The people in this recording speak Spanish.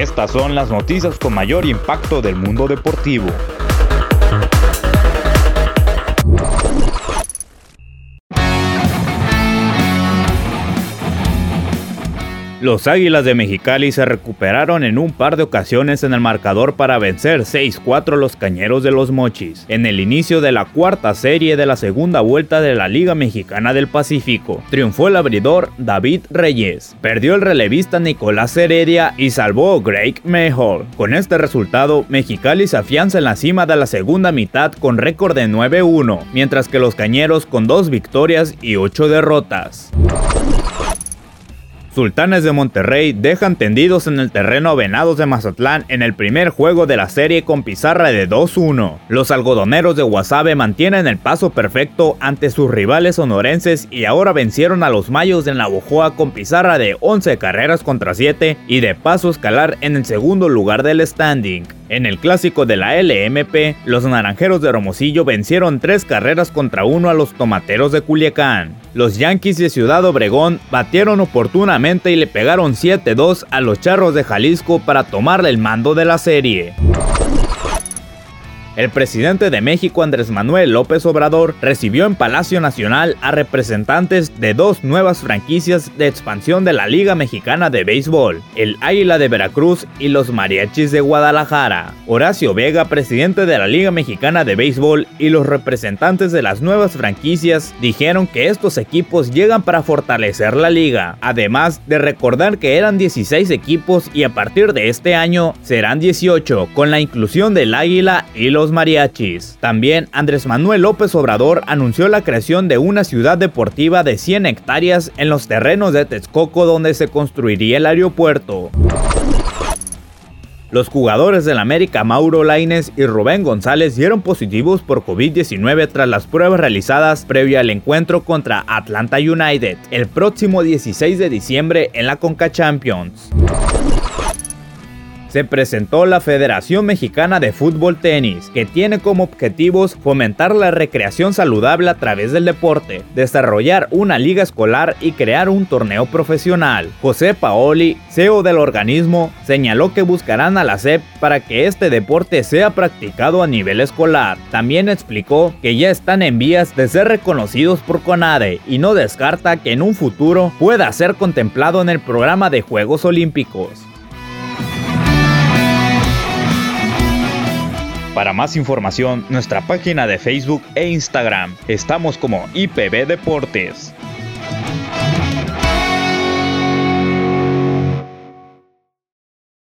Estas son las noticias con mayor impacto del mundo deportivo. Los Águilas de Mexicali se recuperaron en un par de ocasiones en el marcador para vencer 6-4 los Cañeros de los Mochis, en el inicio de la cuarta serie de la segunda vuelta de la Liga Mexicana del Pacífico. Triunfó el abridor David Reyes, perdió el relevista Nicolás Heredia y salvó Greg Mejor. Con este resultado, Mexicali se afianza en la cima de la segunda mitad con récord de 9-1, mientras que los Cañeros con dos victorias y 8 derrotas. Sultanes de Monterrey dejan tendidos en el terreno a Venados de Mazatlán en el primer juego de la serie con pizarra de 2-1. Los algodoneros de Guasave mantienen el paso perfecto ante sus rivales sonorenses y ahora vencieron a los Mayos de Navojoa con pizarra de 11 carreras contra 7 y de paso escalar en el segundo lugar del standing. En el clásico de la LMP, los naranjeros de Hermosillo vencieron 3 carreras contra 1 a los tomateros de Culiacán. Los Yankees de Ciudad Obregón batieron oportunamente y le pegaron 7-2 a los Charros de Jalisco para tomarle el mando de la serie. El presidente de México, Andrés Manuel López Obrador, recibió en Palacio Nacional a representantes de dos nuevas franquicias de expansión de la Liga Mexicana de Béisbol, el Águila de Veracruz y los Mariachis de Guadalajara. Horacio Vega, presidente de la Liga Mexicana de Béisbol, y los representantes de las nuevas franquicias dijeron que estos equipos llegan para fortalecer la liga, además de recordar que eran 16 equipos y a partir de este año serán 18, con la inclusión del Águila y los los mariachis. También Andrés Manuel López Obrador anunció la creación de una ciudad deportiva de 100 hectáreas en los terrenos de Texcoco donde se construiría el aeropuerto. Los jugadores del América Mauro Laines y Rubén González dieron positivos por COVID-19 tras las pruebas realizadas previo al encuentro contra Atlanta United el próximo 16 de diciembre en la Conca Champions se presentó la Federación Mexicana de Fútbol Tenis, que tiene como objetivos fomentar la recreación saludable a través del deporte, desarrollar una liga escolar y crear un torneo profesional. José Paoli, CEO del organismo, señaló que buscarán a la SEP para que este deporte sea practicado a nivel escolar. También explicó que ya están en vías de ser reconocidos por CONADE y no descarta que en un futuro pueda ser contemplado en el programa de Juegos Olímpicos. Para más información, nuestra página de Facebook e Instagram. Estamos como IPB Deportes.